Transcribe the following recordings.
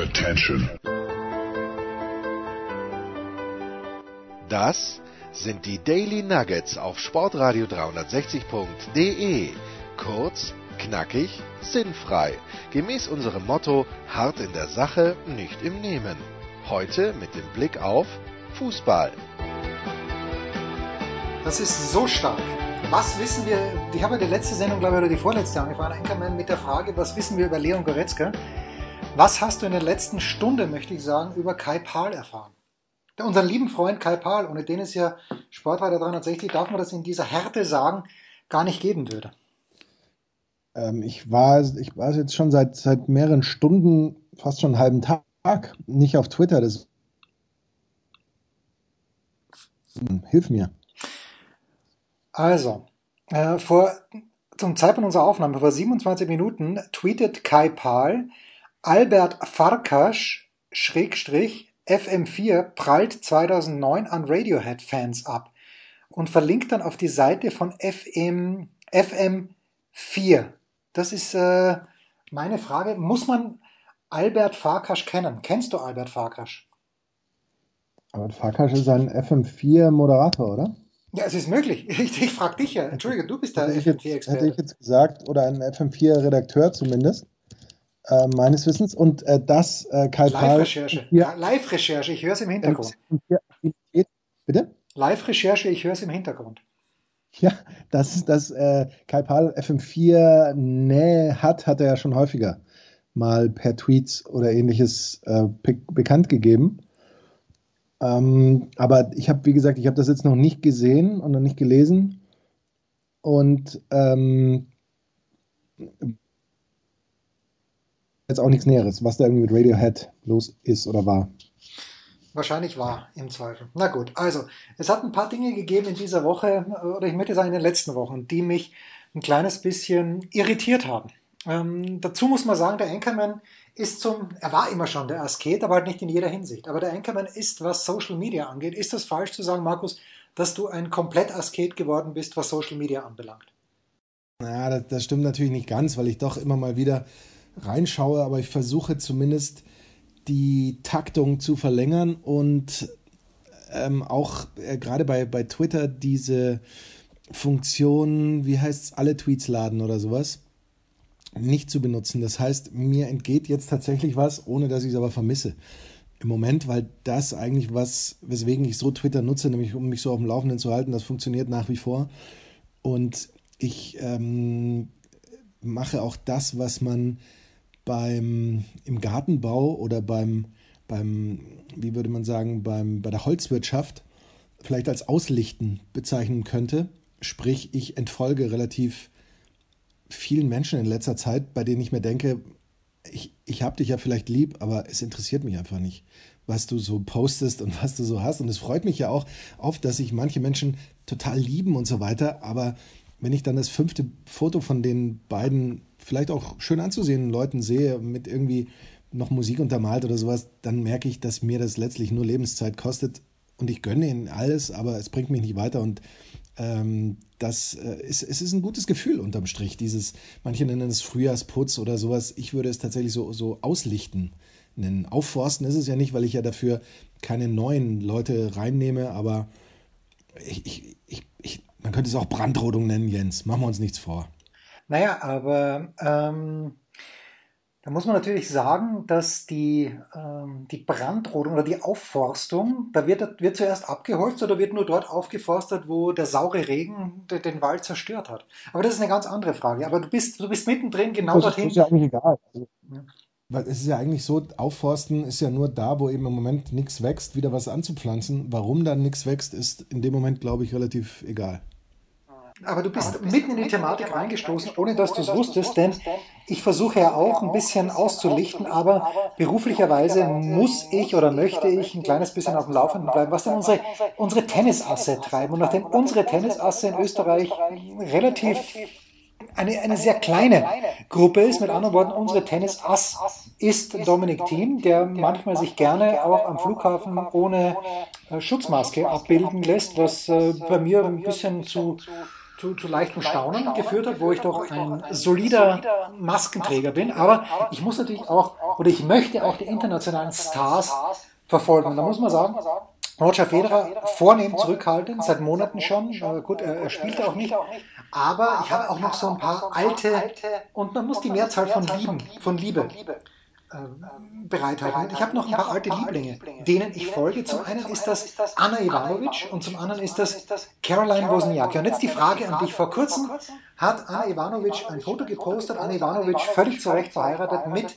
Attention. Das sind die Daily Nuggets auf Sportradio 360.de. Kurz, knackig, sinnfrei. Gemäß unserem Motto: hart in der Sache, nicht im Nehmen. Heute mit dem Blick auf Fußball. Das ist so stark. Was wissen wir? Ich habe ja die letzte Sendung, glaube ich, oder die vorletzte angefangen, Anchorman, mit der Frage, was wissen wir über Leon Goretzka? Was hast du in der letzten Stunde, möchte ich sagen, über Kai Pahl erfahren? Unseren lieben Freund Kai Pahl, ohne den es ja Sportreiter 360, darf man das in dieser Härte sagen, gar nicht geben würde. Ähm, ich, war, ich war jetzt schon seit, seit mehreren Stunden, fast schon einen halben Tag, nicht auf Twitter. Das hm, Hilf mir. Also, äh, vor, zum Zeitpunkt unserer Aufnahme, vor 27 Minuten, tweetet Kai Pahl, Albert Farkas, Schrägstrich, FM4 prallt 2009 an Radiohead-Fans ab und verlinkt dann auf die Seite von FM, FM4. Das ist äh, meine Frage. Muss man Albert Farkas kennen? Kennst du Albert Farkas? Albert Farkas ist ein FM4-Moderator, oder? Ja, es ist möglich. Ich, ich frage dich ja. Entschuldige, du bist der FM4-Experte. Hätte ich jetzt gesagt, oder ein FM4-Redakteur zumindest, äh, meines Wissens. Und äh, das äh, Kai Live-Recherche. Live-Recherche, ich höre es im Hintergrund. Bitte? Live-Recherche, ich höre es im Hintergrund. Ja, dass das äh, Kai Pahl FM4 Nähe hat, hat er ja schon häufiger mal per Tweets oder ähnliches äh, bekannt gegeben. Ähm, aber ich habe, wie gesagt, ich habe das jetzt noch nicht gesehen und noch nicht gelesen. Und ähm, jetzt auch nichts Näheres, was da irgendwie mit Radiohead los ist oder war. Wahrscheinlich war im Zweifel. Na gut, also es hat ein paar Dinge gegeben in dieser Woche, oder ich möchte sagen in den letzten Wochen, die mich ein kleines bisschen irritiert haben. Ähm, dazu muss man sagen, der Anchorman ist zum, er war immer schon der Asket, aber halt nicht in jeder Hinsicht. Aber der Anchorman ist, was Social Media angeht, ist das falsch zu sagen, Markus, dass du ein komplett Asket geworden bist, was Social Media anbelangt? Ja, das, das stimmt natürlich nicht ganz, weil ich doch immer mal wieder reinschaue, aber ich versuche zumindest die Taktung zu verlängern und ähm, auch äh, gerade bei, bei Twitter diese Funktion, wie heißt es, alle Tweets laden oder sowas, nicht zu benutzen. Das heißt, mir entgeht jetzt tatsächlich was, ohne dass ich es aber vermisse. Im Moment, weil das eigentlich was, weswegen ich so Twitter nutze, nämlich um mich so auf dem Laufenden zu halten, das funktioniert nach wie vor. Und ich ähm, mache auch das, was man beim, im Gartenbau oder beim, beim, wie würde man sagen, beim, bei der Holzwirtschaft vielleicht als Auslichten bezeichnen könnte. Sprich, ich entfolge relativ vielen Menschen in letzter Zeit, bei denen ich mir denke, ich, ich habe dich ja vielleicht lieb, aber es interessiert mich einfach nicht, was du so postest und was du so hast. Und es freut mich ja auch oft, dass sich manche Menschen total lieben und so weiter. Aber wenn ich dann das fünfte Foto von den beiden vielleicht auch schön anzusehenden Leuten sehe, mit irgendwie noch Musik untermalt oder sowas, dann merke ich, dass mir das letztlich nur Lebenszeit kostet und ich gönne ihnen alles, aber es bringt mich nicht weiter und ähm, das äh, ist, es ist ein gutes Gefühl unterm Strich, dieses, manche nennen es Frühjahrsputz oder sowas, ich würde es tatsächlich so, so auslichten nennen. Aufforsten ist es ja nicht, weil ich ja dafür keine neuen Leute reinnehme, aber ich, ich, ich, ich man könnte es auch Brandrodung nennen, Jens, machen wir uns nichts vor. Naja, aber ähm, da muss man natürlich sagen, dass die, ähm, die Brandrodung oder die Aufforstung, da wird, wird zuerst abgeholzt oder wird nur dort aufgeforstet, wo der saure Regen den Wald zerstört hat. Aber das ist eine ganz andere Frage. Aber du bist, du bist mittendrin genau das dorthin. Das ist ja eigentlich egal. Also, ja. Weil es ist ja eigentlich so, Aufforsten ist ja nur da, wo eben im Moment nichts wächst, wieder was anzupflanzen. Warum dann nichts wächst, ist in dem Moment, glaube ich, relativ egal. Aber du bist mitten in die Thematik reingestoßen, ohne dass du es wusstest, denn ich versuche ja auch ein bisschen auszulichten, aber beruflicherweise muss ich oder möchte ich ein kleines bisschen auf dem Laufenden bleiben, was denn unsere, unsere Tennisasse treiben. Und nachdem unsere Tennisasse in Österreich relativ eine, eine sehr kleine Gruppe ist, mit anderen Worten, unsere Tennisass ist Dominik Thiem, der manchmal sich gerne auch am Flughafen ohne Schutzmaske abbilden lässt, was bei mir ein bisschen zu zu, zu leichten Staunen geführt hat, wo ich doch ein solider Maskenträger bin. Aber ich muss natürlich auch, oder ich möchte auch die internationalen Stars verfolgen. Und da muss man sagen, Roger Federer vornehm zurückhaltend, seit Monaten schon. Äh, gut, er, er spielt auch nicht. Aber ich habe auch noch so ein paar alte, und man muss die Mehrzahl von Lieben, von Liebe ähm, bereithalten. Ich habe noch ein paar alte Lieblinge, denen ich folge. Zum einen ist das Anna Ivanovic und zum anderen ist das Caroline Wozniacki. Und jetzt die Frage an dich. Vor kurzem hat Anna Ivanovic ein Foto gepostet. Anna Ivanovic völlig zu Recht verheiratet mit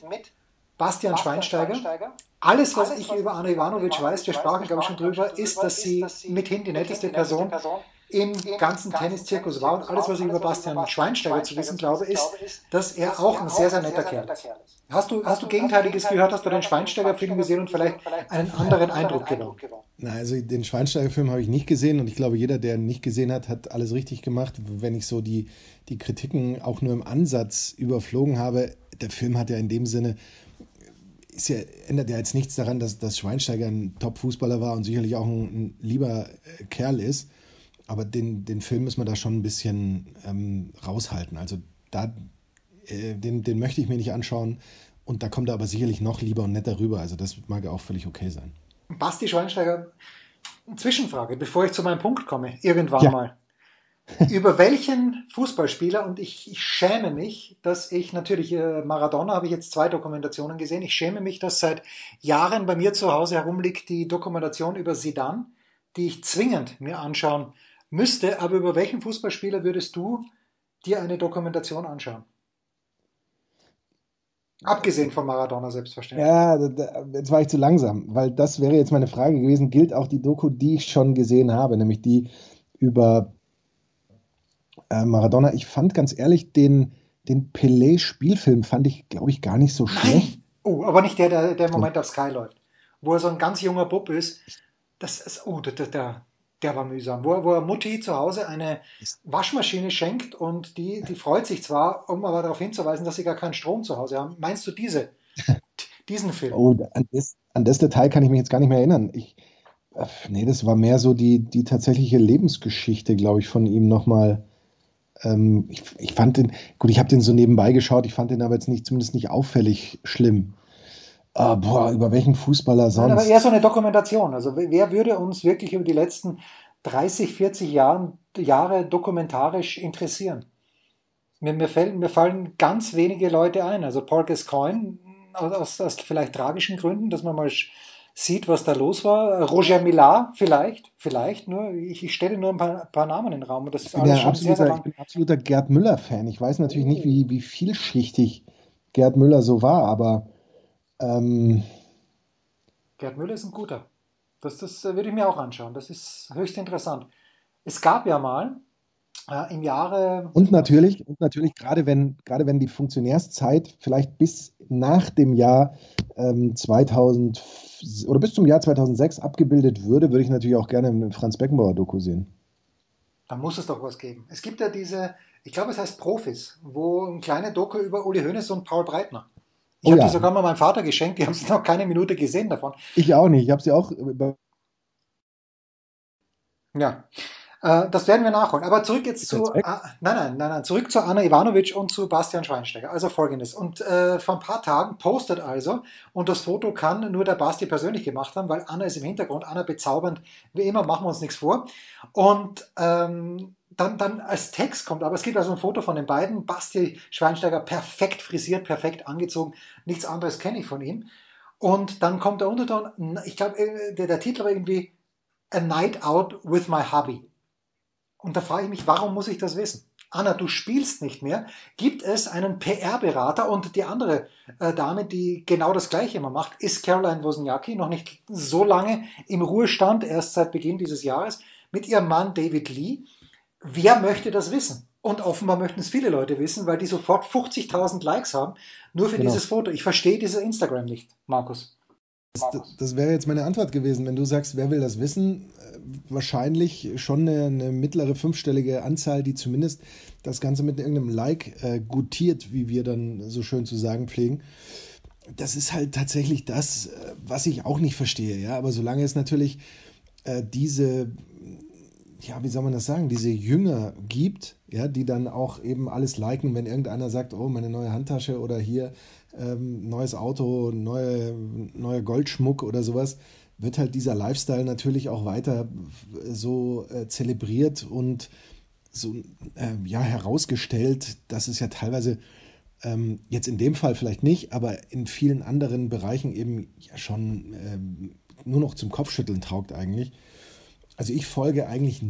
Bastian Schweinsteiger. Alles, was ich über Anna Ivanovic weiß, wir sprachen, glaube ich, schon drüber, ist, dass sie mithin die netteste Person im ganzen Tenniszirkus war. Und alles, was ich über Bastian Schweinsteiger zu wissen glaube, ist, dass er auch ein sehr, sehr netter Kerl ist. Hast du, hast du Gegenteiliges gehört? Hast du den Schweinsteiger-Film gesehen und vielleicht einen anderen Eindruck gewonnen? Na, also den Schweinsteiger-Film habe ich nicht gesehen und ich glaube, jeder, der ihn nicht gesehen hat, hat alles richtig gemacht. Wenn ich so die, die Kritiken auch nur im Ansatz überflogen habe, der Film hat ja in dem Sinne ist ja, ändert ja jetzt nichts daran, dass, dass Schweinsteiger ein Top-Fußballer war und sicherlich auch ein, ein lieber äh, Kerl ist. Aber den, den Film muss man da schon ein bisschen ähm, raushalten. Also da, äh, den, den möchte ich mir nicht anschauen. Und da kommt er aber sicherlich noch lieber und netter rüber. Also das mag auch völlig okay sein. Basti Schweinsteiger, Zwischenfrage, bevor ich zu meinem Punkt komme, irgendwann ja. mal. über welchen Fußballspieler, und ich, ich, schäme mich, dass ich natürlich, äh, Maradona habe ich jetzt zwei Dokumentationen gesehen, ich schäme mich, dass seit Jahren bei mir zu Hause herumliegt die Dokumentation über Sidan, die ich zwingend mir anschauen müsste, aber über welchen Fußballspieler würdest du dir eine Dokumentation anschauen? Abgesehen von Maradona selbstverständlich. Ja, jetzt war ich zu langsam, weil das wäre jetzt meine Frage gewesen. Gilt auch die Doku, die ich schon gesehen habe, nämlich die über äh, Maradona. Ich fand ganz ehrlich den, den Pelé-Spielfilm fand ich, glaube ich, gar nicht so schlecht. Oh, aber nicht der, der, der im Moment auf Sky läuft. Wo er so ein ganz junger Bub ist. Das ist, oh, der, der, der war mühsam. Wo, wo er Mutti zu Hause eine Waschmaschine schenkt und die, die freut sich zwar, um aber darauf hinzuweisen, dass sie gar keinen Strom zu Hause haben. Meinst du diese, diesen Film? Oh, an das, an das Detail kann ich mich jetzt gar nicht mehr erinnern. Ich, nee, das war mehr so die, die tatsächliche Lebensgeschichte, glaube ich, von ihm nochmal ähm, ich, ich fand den, gut, ich habe den so nebenbei geschaut, ich fand den aber jetzt nicht, zumindest nicht auffällig schlimm. Ah, boah, über welchen Fußballer sonst? Nein, aber eher so eine Dokumentation. Also wer würde uns wirklich über die letzten 30, 40 Jahren, Jahre dokumentarisch interessieren? Mir, mir, fällen, mir fallen ganz wenige Leute ein. Also Paul Gascoigne aus, aus vielleicht tragischen Gründen, dass man mal sieht, was da los war. Roger Millar vielleicht, vielleicht nur. Ich, ich stelle nur ein paar, paar, Namen in den Raum. Das ist alles schon absoluter, sehr, sehr lang. Ich bin absoluter Gerd Müller-Fan. Ich weiß natürlich nicht, wie, wie vielschichtig Gerd Müller so war, aber ähm, Gerd Müller ist ein guter. Das, das würde ich mir auch anschauen. Das ist höchst interessant. Es gab ja mal, äh, im Jahre. Und natürlich, und natürlich, gerade wenn, gerade wenn die Funktionärszeit vielleicht bis nach dem Jahr ähm, 2000 oder bis zum Jahr 2006 abgebildet würde, würde ich natürlich auch gerne einen Franz Beckenbauer Doku sehen. Da muss es doch was geben. Es gibt ja diese, ich glaube, es heißt Profis, wo ein kleiner Doku über Uli Hoeneß und Paul Breitner. Ich oh, habe ja. die sogar mal meinem Vater geschenkt, die haben es noch keine Minute gesehen davon. Ich auch nicht, ich habe sie auch ja, äh, das werden wir nachholen. Aber zurück jetzt zu, äh, nein, nein, nein, nein, zurück zu Anna Ivanovic und zu Bastian Schweinsteiger. Also folgendes. Und äh, vor ein paar Tagen postet also, und das Foto kann nur der Basti persönlich gemacht haben, weil Anna ist im Hintergrund, Anna bezaubernd, wie immer, machen wir uns nichts vor. Und ähm, dann, dann als Text kommt, aber es gibt also ein Foto von den beiden, Basti Schweinsteiger perfekt frisiert, perfekt angezogen, nichts anderes kenne ich von ihm. Und dann kommt der Unterton, ich glaube, äh, der, der Titel war irgendwie A Night Out with My Hubby. Und da frage ich mich, warum muss ich das wissen? Anna, du spielst nicht mehr. Gibt es einen PR-Berater und die andere äh, Dame, die genau das Gleiche immer macht, ist Caroline Wozniacki, noch nicht so lange im Ruhestand, erst seit Beginn dieses Jahres, mit ihrem Mann David Lee. Wer möchte das wissen? Und offenbar möchten es viele Leute wissen, weil die sofort 50.000 Likes haben, nur für genau. dieses Foto. Ich verstehe dieses Instagram nicht, Markus. Das, das, wäre jetzt meine Antwort gewesen, wenn du sagst, wer will das wissen? wahrscheinlich schon eine, eine, mittlere fünfstellige Anzahl, die zumindest das Ganze mit irgendeinem Like äh, gutiert, wie wir dann so schön zu sagen pflegen. Das ist halt tatsächlich das, äh, was ich auch nicht verstehe. Ja, aber solange es natürlich äh, diese ja, wie soll man das sagen, diese Jünger gibt, ja, die dann auch eben alles liken, wenn irgendeiner sagt, oh, meine neue Handtasche oder hier ähm, neues Auto, neue, neue Goldschmuck oder sowas, wird halt dieser Lifestyle natürlich auch weiter so äh, zelebriert und so äh, ja herausgestellt, dass es ja teilweise ähm, jetzt in dem Fall vielleicht nicht, aber in vielen anderen Bereichen eben ja schon ähm, nur noch zum Kopfschütteln taugt eigentlich. Also ich folge eigentlich,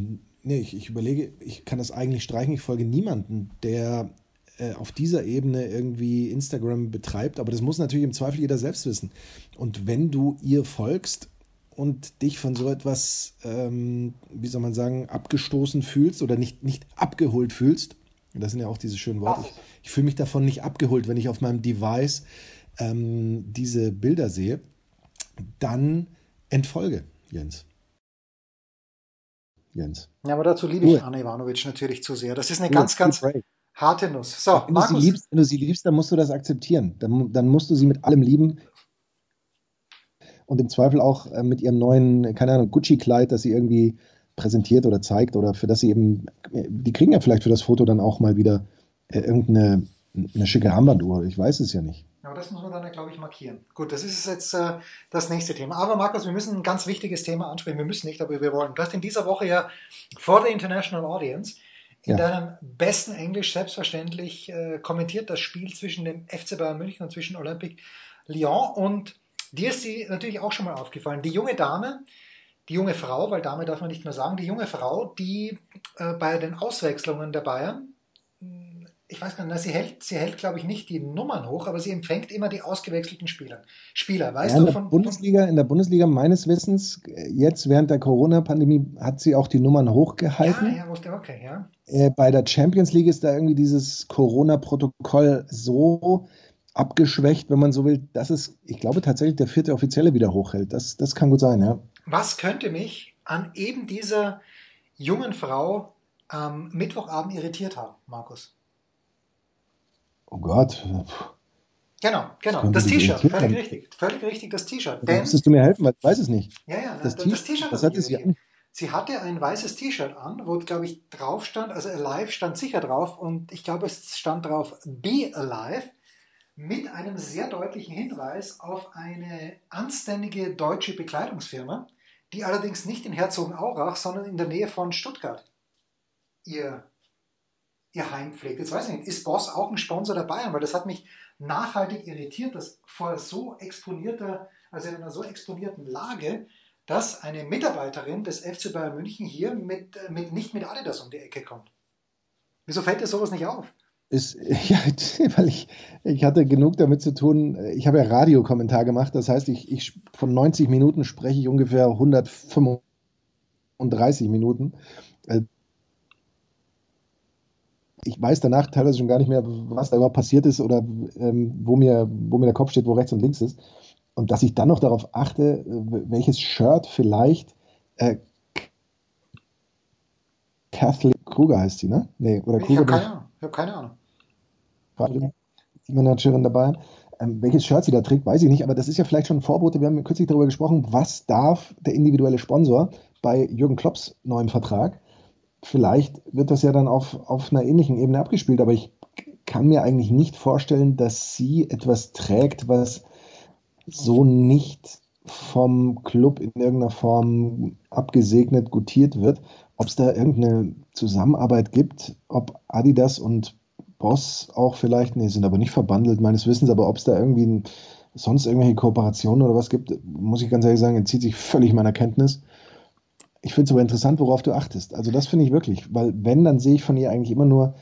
nee, ich, ich überlege, ich kann das eigentlich streichen, ich folge niemanden, der äh, auf dieser Ebene irgendwie Instagram betreibt, aber das muss natürlich im Zweifel jeder selbst wissen. Und wenn du ihr folgst und dich von so etwas, ähm, wie soll man sagen, abgestoßen fühlst oder nicht, nicht abgeholt fühlst, das sind ja auch diese schönen Worte, ich, ich fühle mich davon nicht abgeholt, wenn ich auf meinem Device ähm, diese Bilder sehe, dann entfolge, Jens. Jens. Ja, aber dazu liebe ich Anne Ivanovic natürlich zu sehr. Das ist eine Nur ganz, ganz harte Nuss. So, wenn, Markus. Du sie liebst, wenn du sie liebst, dann musst du das akzeptieren. Dann, dann musst du sie mit allem lieben. Und im Zweifel auch äh, mit ihrem neuen, keine Ahnung, Gucci-Kleid, das sie irgendwie präsentiert oder zeigt oder für das sie eben, die kriegen ja vielleicht für das Foto dann auch mal wieder äh, irgendeine eine schicke Armbanduhr. Ich weiß es ja nicht. Aber das muss man dann, glaube ich, markieren. Gut, das ist jetzt äh, das nächste Thema. Aber Markus, wir müssen ein ganz wichtiges Thema ansprechen. Wir müssen nicht, aber wir wollen. Du hast in dieser Woche ja vor der International Audience in ja. deinem besten Englisch selbstverständlich äh, kommentiert das Spiel zwischen dem FC Bayern München und zwischen Olympique Lyon. Und dir ist sie natürlich auch schon mal aufgefallen. Die junge Dame, die junge Frau, weil Dame darf man nicht mehr sagen, die junge Frau, die äh, bei den Auswechslungen der Bayern ich weiß gar nicht, sie hält, sie hält, glaube ich, nicht die Nummern hoch, aber sie empfängt immer die ausgewechselten Spieler. Spieler, weißt ja, du in der Bundesliga, in der Bundesliga meines Wissens, jetzt während der Corona-Pandemie hat sie auch die Nummern hochgehalten. Ja, ja, wusste, okay, ja. Äh, bei der Champions League ist da irgendwie dieses Corona-Protokoll so abgeschwächt, wenn man so will, dass es, ich glaube, tatsächlich der vierte Offizielle wieder hochhält. Das, das kann gut sein, ja. Was könnte mich an eben dieser jungen Frau am Mittwochabend irritiert haben, Markus? Oh Gott. Genau, genau. Das T-Shirt, völlig richtig. Völlig richtig, das T-Shirt. Da müsstest du mir helfen, weil ich weiß es nicht. Ja, ja, das, das T-Shirt. Was hat sie an? Sie hatte ein weißes T-Shirt an, wo, glaube ich, drauf stand, also Alive stand sicher drauf und ich glaube, es stand drauf Be Alive mit einem sehr deutlichen Hinweis auf eine anständige deutsche Bekleidungsfirma, die allerdings nicht in Herzogenaurach, sondern in der Nähe von Stuttgart ihr ihr Heim pflegt. Jetzt weiß ich nicht, ist Boss auch ein Sponsor der Bayern? Weil das hat mich nachhaltig irritiert, dass vor so exponierter, also in einer so exponierten Lage, dass eine Mitarbeiterin des FC Bayern München hier mit, mit, nicht mit Adidas um die Ecke kommt. Wieso fällt dir sowas nicht auf? Ist, ja, weil ich, ich hatte genug damit zu tun. Ich habe ja Radiokommentar gemacht, das heißt, ich, ich von 90 Minuten spreche ich ungefähr 135 Minuten. Ich weiß danach teilweise schon gar nicht mehr, was da überhaupt passiert ist oder ähm, wo, mir, wo mir der Kopf steht, wo rechts und links ist. Und dass ich dann noch darauf achte, welches Shirt vielleicht äh, Kathleen Kruger heißt sie, ne? Nee, oder ich habe keine Ahnung. Ich habe keine Ahnung. Die Managerin dabei. Ähm, welches Shirt sie da trägt, weiß ich nicht, aber das ist ja vielleicht schon ein Vorbote. Wir haben kürzlich darüber gesprochen, was darf der individuelle Sponsor bei Jürgen Klopps neuem Vertrag vielleicht wird das ja dann auf, auf einer ähnlichen Ebene abgespielt, aber ich kann mir eigentlich nicht vorstellen, dass sie etwas trägt, was so nicht vom Club in irgendeiner Form abgesegnet, gutiert wird. Ob es da irgendeine Zusammenarbeit gibt, ob Adidas und Boss auch vielleicht, nee, sind aber nicht verbandelt meines Wissens, aber ob es da irgendwie ein, sonst irgendwelche Kooperationen oder was gibt, muss ich ganz ehrlich sagen, entzieht sich völlig meiner Kenntnis. Ich finde es aber interessant, worauf du achtest. Also das finde ich wirklich, weil wenn, dann sehe ich von ihr eigentlich immer nur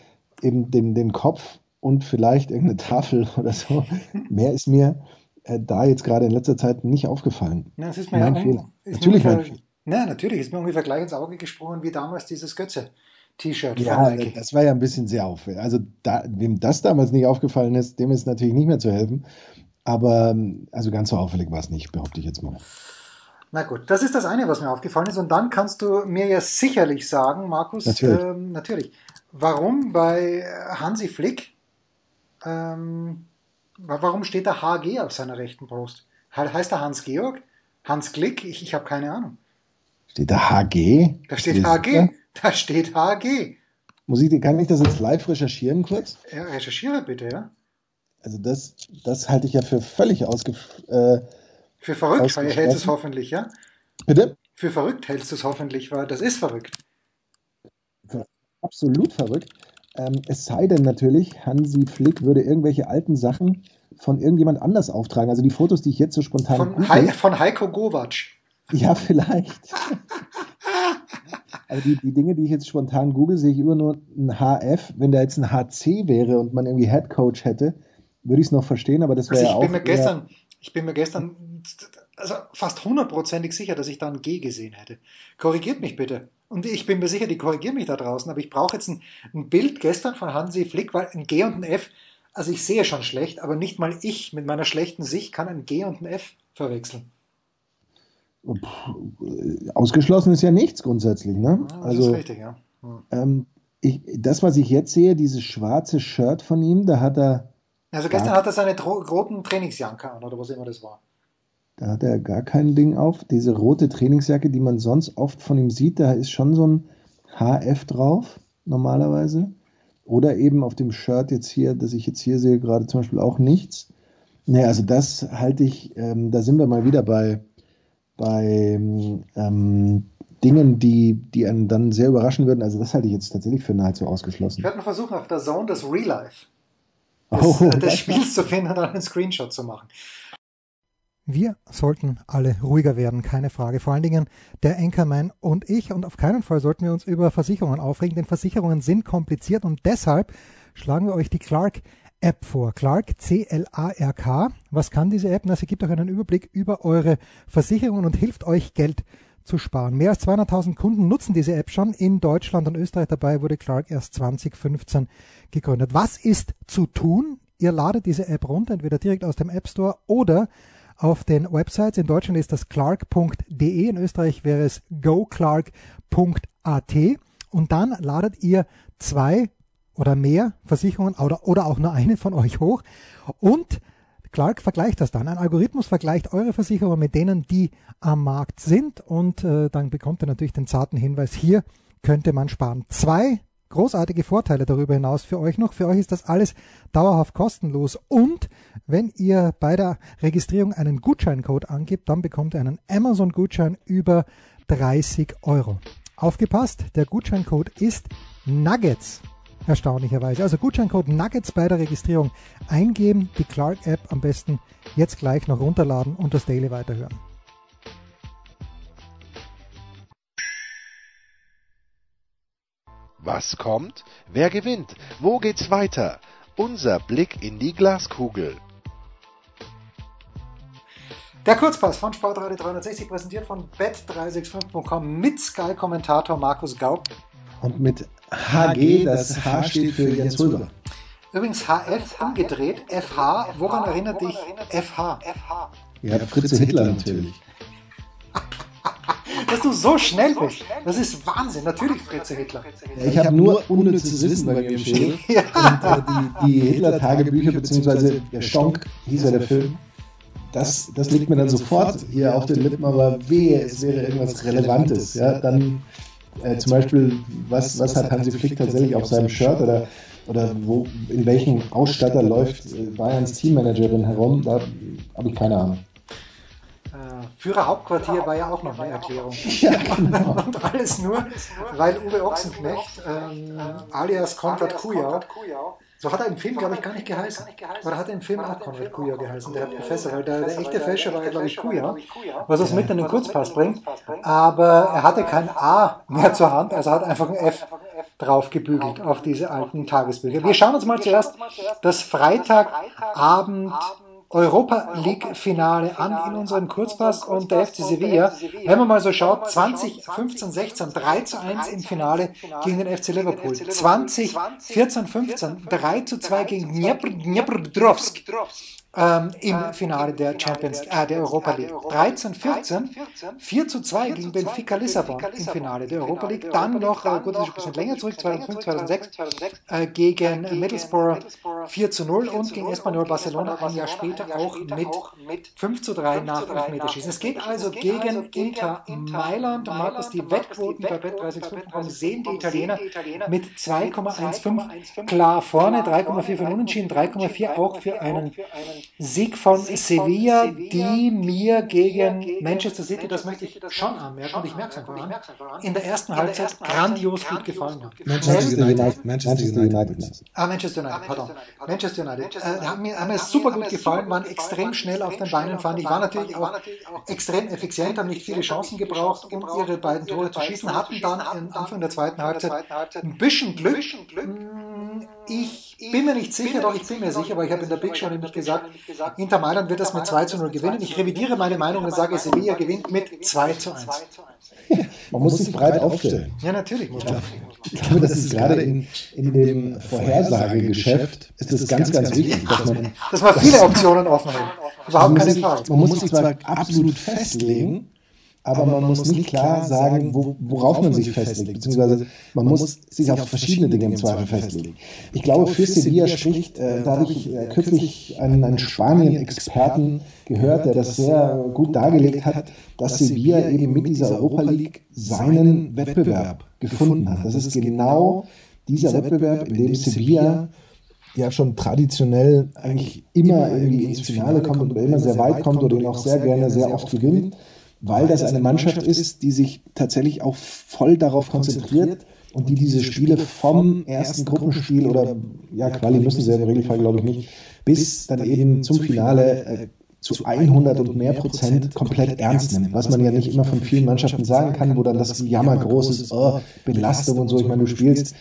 eben den, den Kopf und vielleicht irgendeine Tafel oder so. Mehr ist mir äh, da jetzt gerade in letzter Zeit nicht aufgefallen. Ja, das ist mir mein ja Fehler. Natürlich mein Fehler. Ja, natürlich ist mir ungefähr gleich ins Auge gesprungen wie damals dieses Götze. T-Shirt. Ja, das war ja ein bisschen sehr auffällig. Also da, wem das damals nicht aufgefallen ist, dem ist natürlich nicht mehr zu helfen. Aber also ganz so auffällig war es nicht, behaupte ich jetzt mal. Na gut, das ist das eine, was mir aufgefallen ist. Und dann kannst du mir ja sicherlich sagen, Markus, natürlich, ähm, natürlich warum bei Hansi Flick, ähm, warum steht da HG auf seiner rechten Brust? Heißt er Hans-Georg? Hans Glick? Ich, ich habe keine Ahnung. Steht da HG? Da steht HG. Da steht HG. Muss ich, kann ich das jetzt live recherchieren kurz? Ja, recherchiere bitte, ja. Also das, das halte ich ja für völlig ausge... Äh, für verrückt hältst du es hoffentlich, ja? Bitte? Für verrückt hältst du es hoffentlich, weil das ist verrückt. Absolut verrückt. Ähm, es sei denn natürlich, Hansi Flick würde irgendwelche alten Sachen von irgendjemand anders auftragen. Also die Fotos, die ich jetzt so spontan. Von, He von Heiko Govac. Ja, vielleicht. Aber die, die Dinge, die ich jetzt spontan google, sehe ich immer nur ein HF. Wenn da jetzt ein HC wäre und man irgendwie Head Coach hätte, würde ich es noch verstehen, aber das wäre also ja auch. Bin mir gestern, ich bin mir gestern also fast hundertprozentig sicher, dass ich da ein G gesehen hätte. Korrigiert mich bitte. Und ich bin mir sicher, die korrigieren mich da draußen, aber ich brauche jetzt ein, ein, Bild gestern von Hansi Flick, weil ein G und ein F, also ich sehe schon schlecht, aber nicht mal ich mit meiner schlechten Sicht kann ein G und ein F verwechseln. Ausgeschlossen ist ja nichts grundsätzlich, ne? Ja, das also, ist richtig, ja. Hm. Ähm, ich, das, was ich jetzt sehe, dieses schwarze Shirt von ihm, da hat er. Also gestern hat er seine roten Trainingsjacke an, oder was immer das war. Da hat er gar kein Ding auf. Diese rote Trainingsjacke, die man sonst oft von ihm sieht, da ist schon so ein HF drauf, normalerweise. Oder eben auf dem Shirt jetzt hier, das ich jetzt hier sehe, gerade zum Beispiel auch nichts. Naja, also das halte ich, ähm, da sind wir mal wieder bei, bei ähm, Dingen, die, die einen dann sehr überraschen würden. Also das halte ich jetzt tatsächlich für nahezu ausgeschlossen. Ich werde mal versuchen, auf der Zone das Real Life des, oh, des Spiels zu finden und dann einen Screenshot zu machen. Wir sollten alle ruhiger werden, keine Frage. Vor allen Dingen der Anchorman und ich. Und auf keinen Fall sollten wir uns über Versicherungen aufregen, denn Versicherungen sind kompliziert und deshalb schlagen wir euch die Clark App vor. Clark, C-L-A-R-K. Was kann diese App? Na, sie gibt euch einen Überblick über eure Versicherungen und hilft euch Geld zu sparen. Mehr als 200.000 Kunden nutzen diese App schon in Deutschland und Österreich. Dabei wurde Clark erst 2015 gegründet. Was ist zu tun? Ihr ladet diese App runter, entweder direkt aus dem App Store oder auf den Websites. In Deutschland ist das clark.de, in Österreich wäre es goclark.at und dann ladet ihr zwei oder mehr Versicherungen oder, oder auch nur eine von euch hoch und Clark vergleicht das dann. Ein Algorithmus vergleicht eure Versicherungen mit denen, die am Markt sind und äh, dann bekommt ihr natürlich den zarten Hinweis, hier könnte man sparen. Zwei großartige Vorteile darüber hinaus für euch noch. Für euch ist das alles dauerhaft kostenlos. Und wenn ihr bei der Registrierung einen Gutscheincode angibt, dann bekommt ihr einen Amazon-Gutschein über 30 Euro. Aufgepasst, der Gutscheincode ist Nuggets. Erstaunlicherweise. Also Gutscheincode Nuggets bei der Registrierung eingeben, die Clark App am besten jetzt gleich noch runterladen und das Daily weiterhören. Was kommt? Wer gewinnt? Wo geht's weiter? Unser Blick in die Glaskugel. Der Kurzpass von Sportradio 360 präsentiert von bet365.com mit Sky-Kommentator Markus Gaub. Und mit HG, das H steht für Jens Röber. Übrigens HF umgedreht, FH, woran erinnert dich FH? Ja, Fritze Hitler natürlich. dass du so schnell bist. Das ist Wahnsinn. Natürlich Fritze Hitler. Ja, ich habe nur unnützes Wissen bei mir im Schädel. ja. Und äh, die, die Hitler-Tagebücher, beziehungsweise der Stonk, hieß ja der Film, das, das liegt mir dann sofort hier auf den Lippen, aber wehe, es wäre irgendwas Relevantes. Ja, dann äh, zum Beispiel, was, was hat Hansi Flick tatsächlich auf seinem Shirt oder, oder wo, in welchem Ausstatter läuft äh, Bayerns Teammanagerin herum, da habe ich keine Ahnung. Führerhauptquartier war ja auch noch eine Erklärung. Ja, genau. Und alles nur, weil Uwe Ochsenknecht, ähm, alias Konrad Kujau, so hat er im Film, glaube ich, gar nicht geheißen. Oder hat er im Film auch Konrad Kujau geheißen, der Professor, weil der, der echte Fälscher war glaube ich, Kujau, was uns mit in den Kurzpass bringt. Aber er hatte kein A mehr zur Hand, also hat einfach ein F drauf gebügelt auf diese alten Tagesbücher. Wir schauen uns mal zuerst das Freitagabend Europa League Finale an in unserem Kurzpass und der FC Sevilla. Wenn man mal so schaut, 20, 15, 16, 3 zu 1 im Finale gegen den FC Liverpool. 20, 14, 15, 3 zu 2 gegen Dnipropetrovsk ähm, im Finale der Champions, äh, der Europa League. 13, 14, 4 zu 2 gegen Benfica Lissabon im Finale der Europa League. Dann noch, äh, gut, das ist ein bisschen länger zurück, 2005, 2006, äh, gegen Middlesbrough 4 zu 0 und gegen Espanyol Barcelona ein Jahr später auch mit 5 zu 3 nach Elfmeterschießen. Es geht also gegen Inter Mailand. Markus, die Wettquoten bei Bet365 sehen die Italiener mit 2,15 klar vorne, 3,4 für Unentschieden, 3,4 auch für einen Sieg von Sevilla, die mir gegen Manchester City, das möchte ich schon anmerken, und ich merke es einfach an, in der ersten Halbzeit grandios gut gefallen hat. Manchester United. Manchester United. Ah, Manchester United, pardon. Manchester United. Äh, haben mir, haben mir super gut gefallen, waren extrem schnell auf den Beinen, fand ich. War natürlich auch extrem effizient, haben nicht viele Chancen gebraucht, um ihre beiden Tore zu schießen, hatten dann am Anfang der zweiten Halbzeit ein bisschen Glück. Mm, ich bin mir nicht sicher, doch ich bin mir sicher, aber ich habe in der Big Show nämlich gesagt, Inter Mailand wird das mit 2 zu 0 gewinnen. Ich revidiere meine Meinung und sage, Sevilla gewinnt mit 2 zu 1. Man muss sich breit aufstellen. Ja, natürlich muss man. Ich glaube, das ist gerade in, in dem Vorhersagegeschäft ist das ganz, ganz wichtig, dass man, dass man viele Optionen offen hält. Überhaupt keine Frage. Man muss sich zwar absolut festlegen, aber man muss nicht klar sagen, wo, worauf man sich festlegt, beziehungsweise man muss sich auf verschiedene Dinge im Zweifel festlegen. Ich glaube, für Sevilla spricht, äh, da habe ich äh, kürzlich einen, einen Spanien-Experten gehört, der das sehr gut dargelegt hat, dass Sevilla eben mit dieser Europa League seinen Wettbewerb gefunden hat. Das ist genau dieser Wettbewerb, in dem Sevilla ja schon traditionell eigentlich immer irgendwie ins Finale kommt und immer sehr weit kommt oder ihn auch sehr gerne sehr oft gewinnt weil das eine Mannschaft ist, die sich tatsächlich auch voll darauf konzentriert und die diese Spiele vom ersten Gruppenspiel oder ja, Quali müssen sie im Regelfall, glaube ich, nicht, bis dann eben zum Finale äh, zu 100 und mehr Prozent komplett ernst nimmt, was man ja nicht immer von vielen Mannschaften sagen kann, wo dann das Jammer groß ist, oh, Belastung und so. Ich meine, du spielst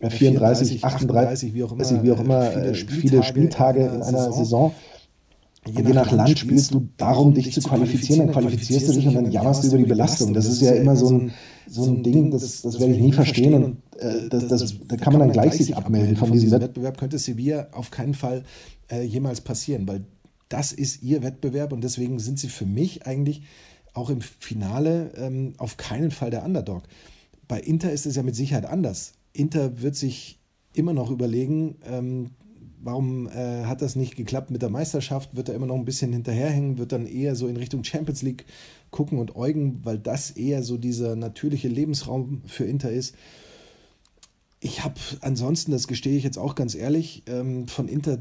34, 38, wie auch immer, wie auch immer viele Spieltage in einer Saison Je, je nach Land spielst du darum, dich zu qualifizieren, dann qualifizierst du dich und dann jammerst du über die Belastung. Das ist ja immer so ein, so ein Ding, das, das werde ich nie verstehen und äh, das, das, da kann man dann gleich sich abmelden von diesem Wettbewerb. Könnte Sevilla auf keinen Fall äh, jemals passieren, weil das ist ihr Wettbewerb und deswegen sind sie für mich eigentlich auch im Finale ähm, auf keinen Fall der Underdog. Bei Inter ist es ja mit Sicherheit anders. Inter wird sich immer noch überlegen, ähm, warum äh, hat das nicht geklappt mit der Meisterschaft? Wird er immer noch ein bisschen hinterherhängen? Wird dann eher so in Richtung Champions League gucken und äugen, weil das eher so dieser natürliche Lebensraum für Inter ist? Ich habe ansonsten, das gestehe ich jetzt auch ganz ehrlich, ähm, von Inter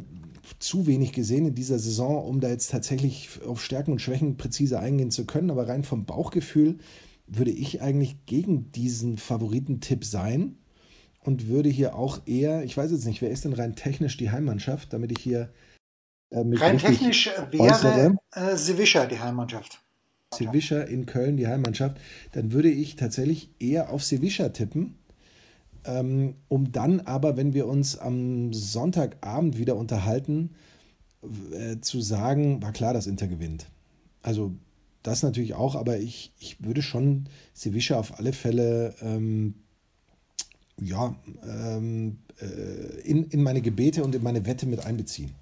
zu wenig gesehen in dieser Saison, um da jetzt tatsächlich auf Stärken und Schwächen präzise eingehen zu können. Aber rein vom Bauchgefühl würde ich eigentlich gegen diesen Favoritentipp sein und würde hier auch eher, ich weiß jetzt nicht, wer ist denn rein technisch die Heimmannschaft, damit ich hier äh, Rein technisch wäre äh, Sevischa die Heimmannschaft. Sevischa in Köln die Heimmannschaft, dann würde ich tatsächlich eher auf Sevischa tippen, ähm, um dann aber, wenn wir uns am Sonntagabend wieder unterhalten, äh, zu sagen, war klar, dass Inter gewinnt. Also das natürlich auch, aber ich, ich würde schon Sevischa auf alle Fälle ähm, ja, ähm, äh, in, in meine Gebete und in meine Wette mit einbeziehen.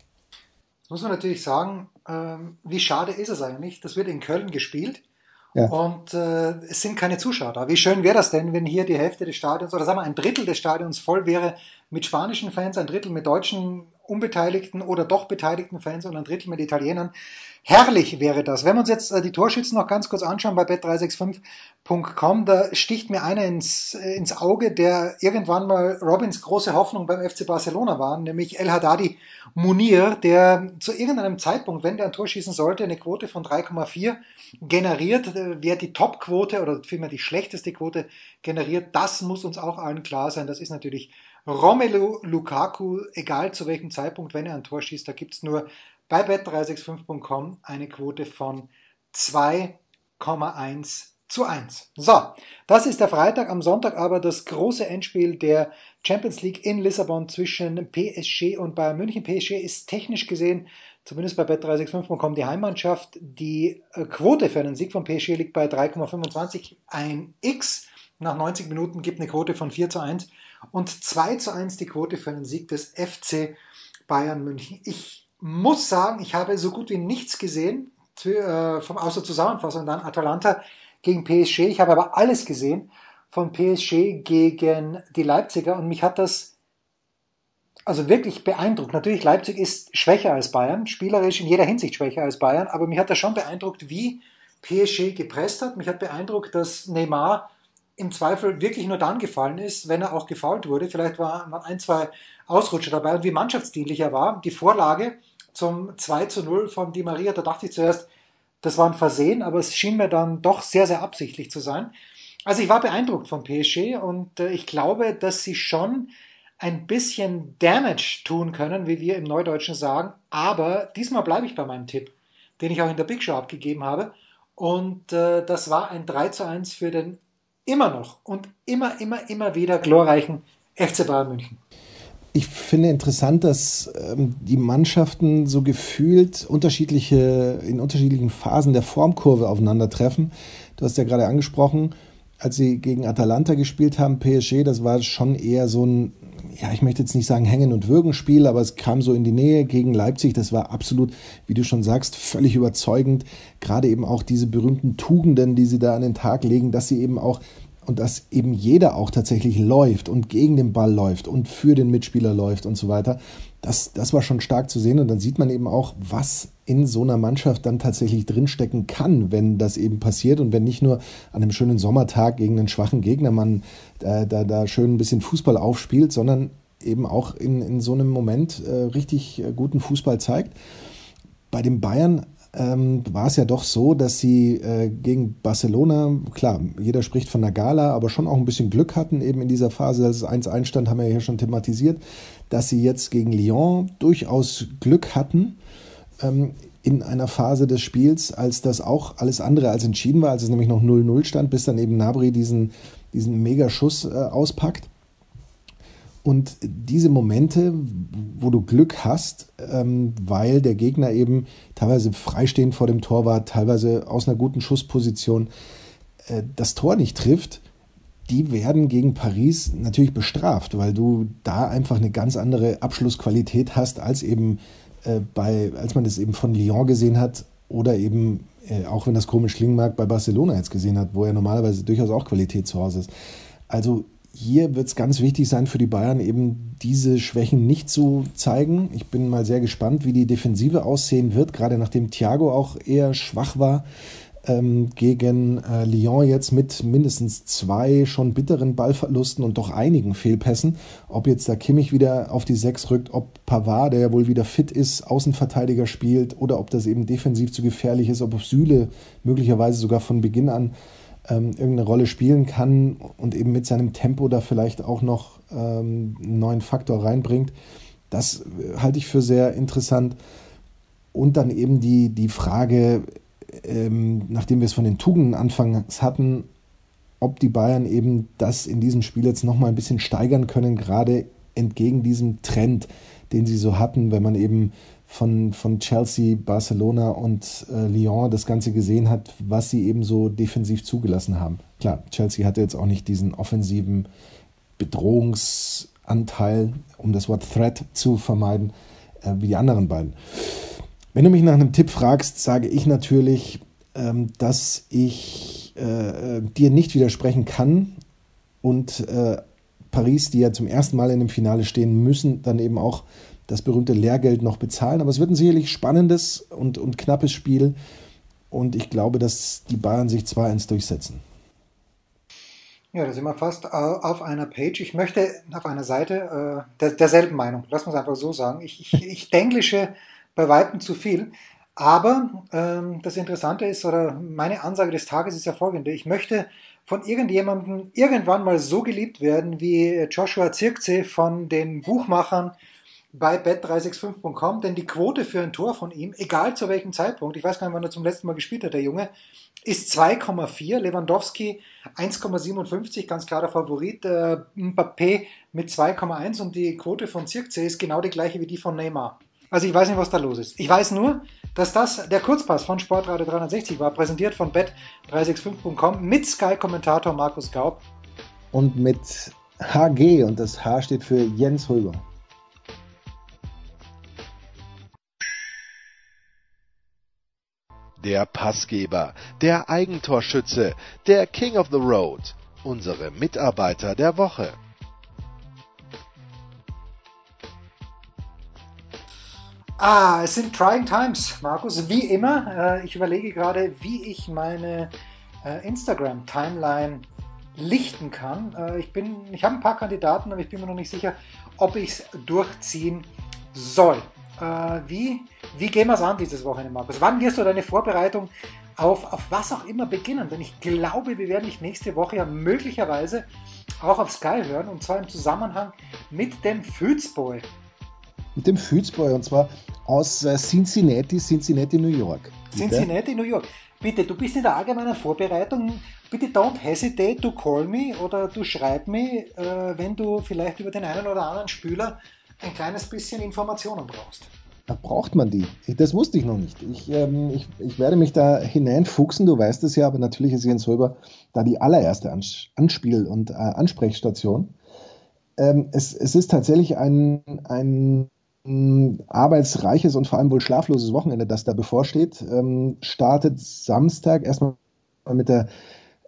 Das muss man natürlich sagen, ähm, wie schade ist es eigentlich? Das wird in Köln gespielt. Ja. Und äh, es sind keine Zuschauer da. Wie schön wäre das denn, wenn hier die Hälfte des Stadions oder sagen wir ein Drittel des Stadions voll wäre mit spanischen Fans, ein Drittel mit deutschen unbeteiligten oder doch beteiligten Fans und ein Drittel mit Italienern. Herrlich wäre das. Wenn wir uns jetzt äh, die Torschützen noch ganz kurz anschauen bei bet365.com, da sticht mir einer ins, äh, ins Auge, der irgendwann mal Robins große Hoffnung beim FC Barcelona war, nämlich El Haddadi Munir, der zu irgendeinem Zeitpunkt, wenn der ein Tor schießen sollte, eine Quote von 3,4 generiert. Äh, wer die Top-Quote oder vielmehr die schlechteste Quote generiert, das muss uns auch allen klar sein. Das ist natürlich Romelu Lukaku, egal zu welchem Zeitpunkt, wenn er ein Tor schießt, da gibt es nur bei bet365.com eine Quote von 2,1 zu 1. So, das ist der Freitag. Am Sonntag aber das große Endspiel der Champions League in Lissabon zwischen PSG und Bayern München. PSG ist technisch gesehen, zumindest bei bet365.com, die Heimmannschaft. Die äh, Quote für einen Sieg von PSG liegt bei 3,25. Ein X nach 90 Minuten gibt eine Quote von 4 zu 1 und 2 zu 1 die Quote für einen Sieg des FC Bayern München. Ich muss sagen, ich habe so gut wie nichts gesehen, äh, vom, außer Zusammenfassung dann Atalanta gegen PSG. Ich habe aber alles gesehen von PSG gegen die Leipziger und mich hat das also wirklich beeindruckt. Natürlich, Leipzig ist schwächer als Bayern, spielerisch in jeder Hinsicht schwächer als Bayern, aber mich hat das schon beeindruckt, wie PSG gepresst hat. Mich hat beeindruckt, dass Neymar im Zweifel wirklich nur dann gefallen ist, wenn er auch gefault wurde. Vielleicht waren ein, zwei Ausrutscher dabei und wie mannschaftsdienlich er war. Die Vorlage zum 2 zu 0 von Di Maria, da dachte ich zuerst, das war ein Versehen, aber es schien mir dann doch sehr, sehr absichtlich zu sein. Also ich war beeindruckt von PSG und äh, ich glaube, dass sie schon ein bisschen Damage tun können, wie wir im Neudeutschen sagen. Aber diesmal bleibe ich bei meinem Tipp, den ich auch in der Big Show abgegeben habe. Und äh, das war ein 3 zu 1 für den immer noch und immer, immer, immer wieder glorreichen FC Bayern München. Ich finde interessant, dass ähm, die Mannschaften so gefühlt unterschiedliche, in unterschiedlichen Phasen der Formkurve aufeinandertreffen. Du hast ja gerade angesprochen, als sie gegen Atalanta gespielt haben, PSG, das war schon eher so ein ja, ich möchte jetzt nicht sagen Hängen- und Würgen-Spiel, aber es kam so in die Nähe gegen Leipzig. Das war absolut, wie du schon sagst, völlig überzeugend. Gerade eben auch diese berühmten Tugenden, die sie da an den Tag legen, dass sie eben auch und dass eben jeder auch tatsächlich läuft und gegen den Ball läuft und für den Mitspieler läuft und so weiter. Das, das war schon stark zu sehen und dann sieht man eben auch, was in so einer Mannschaft dann tatsächlich drinstecken kann, wenn das eben passiert und wenn nicht nur an einem schönen Sommertag gegen einen schwachen Gegner man äh, da, da schön ein bisschen Fußball aufspielt, sondern eben auch in, in so einem Moment äh, richtig äh, guten Fußball zeigt. Bei den Bayern ähm, war es ja doch so, dass sie äh, gegen Barcelona, klar, jeder spricht von der Gala, aber schon auch ein bisschen Glück hatten eben in dieser Phase, als es 1-1 stand, haben wir ja hier schon thematisiert, dass sie jetzt gegen Lyon durchaus Glück hatten ähm, in einer Phase des Spiels, als das auch alles andere als entschieden war, als es nämlich noch 0-0 stand, bis dann eben Nabri diesen, diesen Megaschuss äh, auspackt. Und diese Momente, wo du Glück hast, ähm, weil der Gegner eben teilweise freistehend vor dem Tor war, teilweise aus einer guten Schussposition äh, das Tor nicht trifft, die werden gegen Paris natürlich bestraft, weil du da einfach eine ganz andere Abschlussqualität hast, als eben äh, bei, als man das eben von Lyon gesehen hat oder eben, äh, auch wenn das komisch klingen mag, bei Barcelona jetzt gesehen hat, wo ja normalerweise durchaus auch Qualität zu Hause ist. Also hier wird es ganz wichtig sein für die Bayern, eben diese Schwächen nicht zu zeigen. Ich bin mal sehr gespannt, wie die Defensive aussehen wird, gerade nachdem Thiago auch eher schwach war ähm, gegen äh, Lyon jetzt mit mindestens zwei schon bitteren Ballverlusten und doch einigen Fehlpässen. Ob jetzt da Kimmich wieder auf die Sechs rückt, ob Pavard, der ja wohl wieder fit ist, Außenverteidiger spielt oder ob das eben defensiv zu gefährlich ist, ob Süle möglicherweise sogar von Beginn an ähm, irgendeine Rolle spielen kann und eben mit seinem Tempo da vielleicht auch noch ähm, einen neuen Faktor reinbringt. Das äh, halte ich für sehr interessant. Und dann eben die, die Frage, ähm, nachdem wir es von den Tugenden anfangs hatten, ob die Bayern eben das in diesem Spiel jetzt nochmal ein bisschen steigern können, gerade entgegen diesem Trend, den sie so hatten, wenn man eben von, von Chelsea, Barcelona und äh, Lyon das Ganze gesehen hat, was sie eben so defensiv zugelassen haben. Klar, Chelsea hatte jetzt auch nicht diesen offensiven Bedrohungsanteil, um das Wort Threat zu vermeiden, äh, wie die anderen beiden. Wenn du mich nach einem Tipp fragst, sage ich natürlich, ähm, dass ich äh, dir nicht widersprechen kann und äh, Paris, die ja zum ersten Mal in dem Finale stehen müssen, dann eben auch das berühmte Lehrgeld noch bezahlen. Aber es wird ein sicherlich spannendes und, und knappes Spiel. Und ich glaube, dass die Bayern sich 2-1 durchsetzen. Ja, da sind wir fast auf einer Page. Ich möchte auf einer Seite äh, der, derselben Meinung. Lass uns einfach so sagen. Ich, ich, ich denglische bei Weitem zu viel. Aber ähm, das Interessante ist, oder meine Ansage des Tages ist ja folgende. Ich möchte von irgendjemandem irgendwann mal so geliebt werden wie Joshua Zirkze von den Buchmachern bei bet365.com, denn die Quote für ein Tor von ihm, egal zu welchem Zeitpunkt, ich weiß gar nicht, wann er zum letzten Mal gespielt hat, der Junge, ist 2,4, Lewandowski 1,57, ganz klar der Favorit, äh, Mbappé mit 2,1 und die Quote von Zirkze ist genau die gleiche wie die von Neymar. Also ich weiß nicht, was da los ist. Ich weiß nur, dass das der Kurzpass von Sportradio 360 war, präsentiert von bet365.com mit Sky-Kommentator Markus Gaub. Und mit HG und das H steht für Jens Hulber. Der Passgeber, der Eigentorschütze, der King of the Road, unsere Mitarbeiter der Woche. Ah, es sind trying times, Markus. Wie immer, äh, ich überlege gerade, wie ich meine äh, Instagram-Timeline lichten kann. Äh, ich ich habe ein paar Kandidaten, aber ich bin mir noch nicht sicher, ob ich es durchziehen soll. Äh, wie, wie gehen wir es an dieses Wochenende, Markus? Wann wirst du deine Vorbereitung auf, auf was auch immer beginnen? Denn ich glaube, wir werden dich nächste Woche ja möglicherweise auch auf Sky hören und zwar im Zusammenhang mit dem Foodsboy. Mit dem Foodsboy und zwar aus äh, Cincinnati, Cincinnati, New York. Bitte? Cincinnati, New York. Bitte, du bist in der allgemeinen Vorbereitung. Bitte don't hesitate to call me oder du schreib mir, äh, wenn du vielleicht über den einen oder anderen Spieler ein kleines bisschen Informationen brauchst. Da braucht man die. Das wusste ich noch nicht. Ich, ähm, ich, ich werde mich da hineinfuchsen, du weißt es ja, aber natürlich ist Jens Röber da die allererste Anspiel- und äh, Ansprechstation. Ähm, es, es ist tatsächlich ein, ein arbeitsreiches und vor allem wohl schlafloses Wochenende, das da bevorsteht. Ähm, startet Samstag erstmal mit der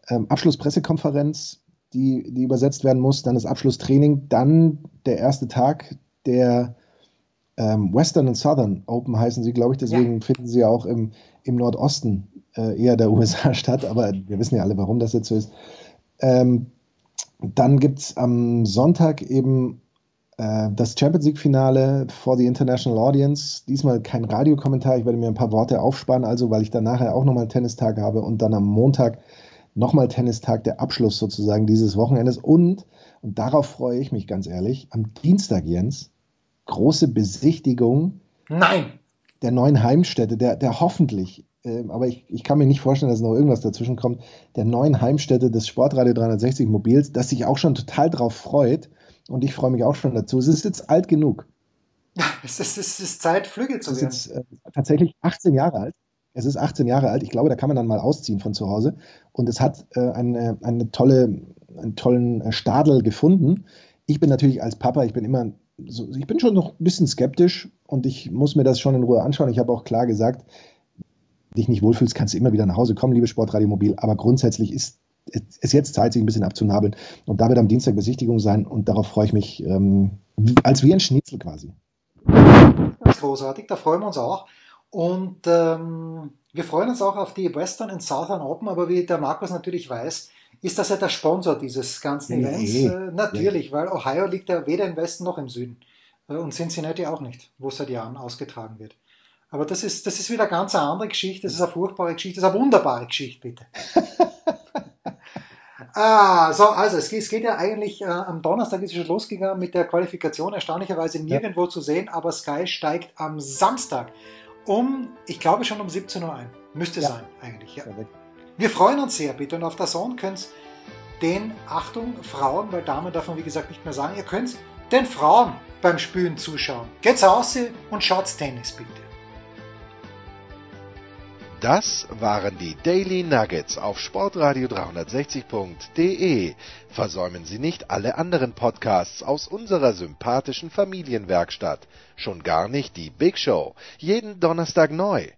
ähm, Abschlusspressekonferenz, die, die übersetzt werden muss, dann das Abschlusstraining, dann der erste Tag der ähm, Western und Southern Open heißen sie, glaube ich, deswegen ja. finden sie auch im, im Nordosten äh, eher der USA statt, aber wir wissen ja alle, warum das jetzt so ist. Ähm, dann gibt es am Sonntag eben äh, das Champions League-Finale for the International Audience. Diesmal kein Radiokommentar, ich werde mir ein paar Worte aufsparen, also weil ich dann nachher auch nochmal Tennistag habe und dann am Montag nochmal Tennistag, der Abschluss sozusagen dieses Wochenendes. Und, und darauf freue ich mich ganz ehrlich, am Dienstag, Jens, große Besichtigung Nein. der neuen Heimstätte, der, der hoffentlich, äh, aber ich, ich kann mir nicht vorstellen, dass noch irgendwas dazwischen kommt, der neuen Heimstätte des Sportradio 360 Mobils, das sich auch schon total drauf freut. Und ich freue mich auch schon dazu. Es ist jetzt alt genug. es, ist, es ist Zeit, Flügel zu werden. Es ist äh, tatsächlich 18 Jahre alt. Es ist 18 Jahre alt. Ich glaube, da kann man dann mal ausziehen von zu Hause. Und es hat äh, eine, eine tolle, einen tollen äh, Stadel gefunden. Ich bin natürlich als Papa, ich bin immer so, ich bin schon noch ein bisschen skeptisch und ich muss mir das schon in Ruhe anschauen. Ich habe auch klar gesagt, dich nicht wohlfühlst, kannst du immer wieder nach Hause kommen, liebe Sportradio Mobil. Aber grundsätzlich ist es jetzt Zeit, sich ein bisschen abzunabeln. Und da wird am Dienstag Besichtigung sein und darauf freue ich mich ähm, als wie ein Schnitzel quasi. Großartig, da freuen wir uns auch. Und ähm, wir freuen uns auch auf die Western und Southern Open, aber wie der Markus natürlich weiß, ist das ja der Sponsor dieses ganzen nee, Events. Äh, natürlich, ja. weil Ohio liegt ja weder im Westen noch im Süden. Äh, und Cincinnati auch nicht, wo es seit Jahren ausgetragen wird. Aber das ist, das ist wieder ganz eine andere Geschichte. Das ist eine furchtbare Geschichte. Das ist eine wunderbare Geschichte, bitte. ah, so, also es geht, es geht ja eigentlich, äh, am Donnerstag ist es schon losgegangen mit der Qualifikation, erstaunlicherweise nirgendwo ja. zu sehen, aber Sky steigt am Samstag um, ich glaube schon um 17 Uhr ein. Müsste ja. sein, eigentlich. Ja. Wir freuen uns sehr, bitte. Und auf der Zone könnt den, Achtung, Frauen, weil Damen darf man wie gesagt nicht mehr sagen, ihr könnt den Frauen beim Spülen zuschauen. Geht's aus und schaut's Tennis, bitte. Das waren die Daily Nuggets auf Sportradio 360.de. Versäumen Sie nicht alle anderen Podcasts aus unserer sympathischen Familienwerkstatt. Schon gar nicht die Big Show. Jeden Donnerstag neu.